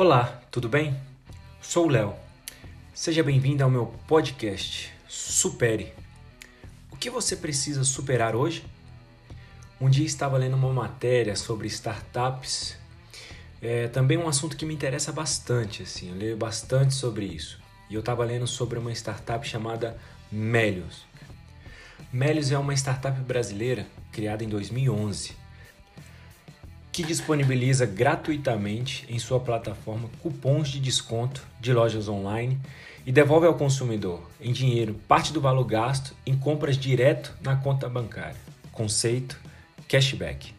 Olá, tudo bem? Sou o Léo. Seja bem-vindo ao meu podcast Supere. O que você precisa superar hoje? Um dia estava lendo uma matéria sobre startups, é também um assunto que me interessa bastante, assim, eu leio bastante sobre isso. E eu estava lendo sobre uma startup chamada Melios. Melios é uma startup brasileira criada em 2011 que disponibiliza gratuitamente em sua plataforma cupons de desconto de lojas online e devolve ao consumidor em dinheiro parte do valor gasto em compras direto na conta bancária. Conceito cashback.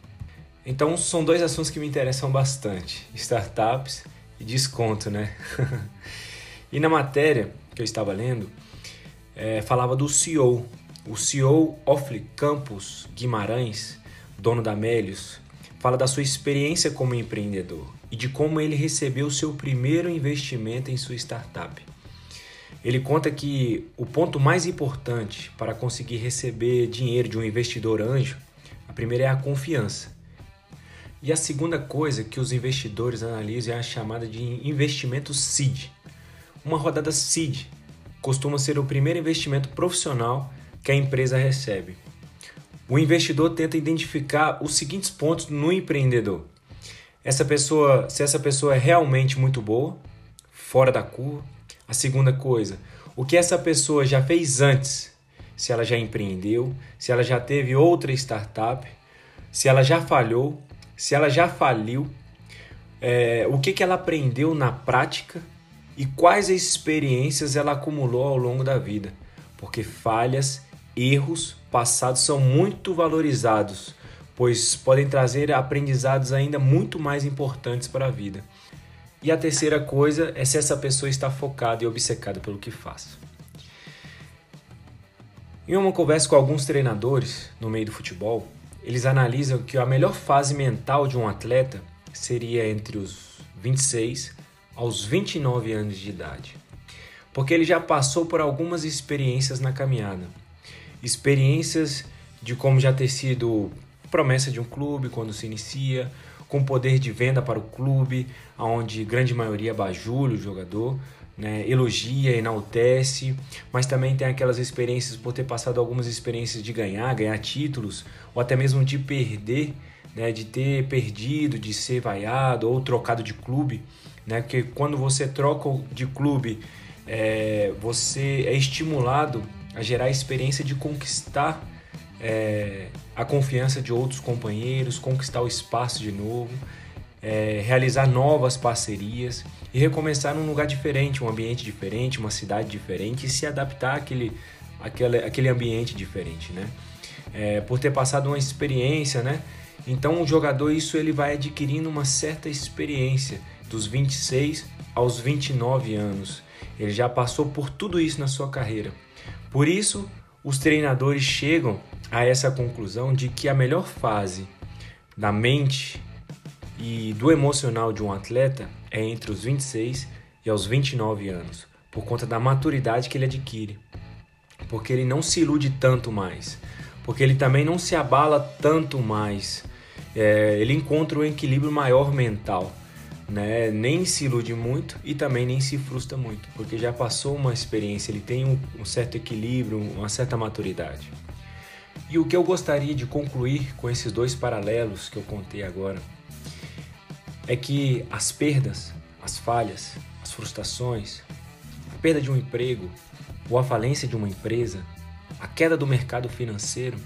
Então são dois assuntos que me interessam bastante: startups e desconto, né? e na matéria que eu estava lendo, é, falava do CEO, o CEO Ofli Campos Guimarães, dono da Melios, fala da sua experiência como empreendedor e de como ele recebeu seu primeiro investimento em sua startup. Ele conta que o ponto mais importante para conseguir receber dinheiro de um investidor anjo, a primeira é a confiança. E a segunda coisa que os investidores analisam é a chamada de investimento seed. Uma rodada seed costuma ser o primeiro investimento profissional que a empresa recebe. O investidor tenta identificar os seguintes pontos no empreendedor. Essa pessoa, se essa pessoa é realmente muito boa, fora da curva. A segunda coisa, o que essa pessoa já fez antes, se ela já empreendeu, se ela já teve outra startup, se ela já falhou, se ela já faliu, é, o que, que ela aprendeu na prática e quais experiências ela acumulou ao longo da vida. Porque falhas, erros passados são muito valorizados, pois podem trazer aprendizados ainda muito mais importantes para a vida. E a terceira coisa é se essa pessoa está focada e obcecada pelo que faz. Em uma conversa com alguns treinadores no meio do futebol, eles analisam que a melhor fase mental de um atleta seria entre os 26 aos 29 anos de idade, porque ele já passou por algumas experiências na caminhada experiências de como já ter sido promessa de um clube quando se inicia, com poder de venda para o clube, onde grande maioria bajula o jogador, né, elogia, enaltece, mas também tem aquelas experiências por ter passado algumas experiências de ganhar, ganhar títulos, ou até mesmo de perder, né, de ter perdido, de ser vaiado ou trocado de clube, né, porque quando você troca de clube, é, você é estimulado a gerar a experiência de conquistar é, a confiança de outros companheiros, conquistar o espaço de novo, é, realizar novas parcerias e recomeçar num lugar diferente, um ambiente diferente, uma cidade diferente e se adaptar àquele, àquele, àquele ambiente diferente, né? É, por ter passado uma experiência, né? Então o jogador isso ele vai adquirindo uma certa experiência dos 26 aos 29 anos. Ele já passou por tudo isso na sua carreira. Por isso, os treinadores chegam a essa conclusão de que a melhor fase da mente e do emocional de um atleta é entre os 26 e aos 29 anos, por conta da maturidade que ele adquire. Porque ele não se ilude tanto mais, porque ele também não se abala tanto mais. É, ele encontra um equilíbrio maior mental né? Nem se ilude muito e também nem se frustra muito, porque já passou uma experiência, ele tem um, um certo equilíbrio, uma certa maturidade. E o que eu gostaria de concluir com esses dois paralelos que eu contei agora é que as perdas, as falhas, as frustrações, a perda de um emprego ou a falência de uma empresa, a queda do mercado financeiro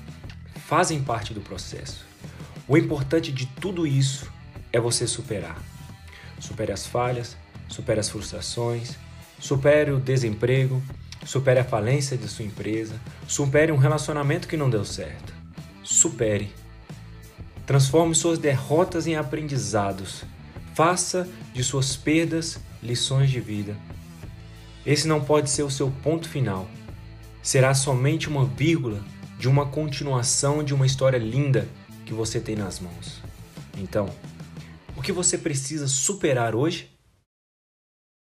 fazem parte do processo. O importante de tudo isso é você superar supere as falhas, supere as frustrações, supere o desemprego, supere a falência de sua empresa, supere um relacionamento que não deu certo. Supere. Transforme suas derrotas em aprendizados. Faça de suas perdas lições de vida. Esse não pode ser o seu ponto final. Será somente uma vírgula de uma continuação de uma história linda que você tem nas mãos. Então, que você precisa superar hoje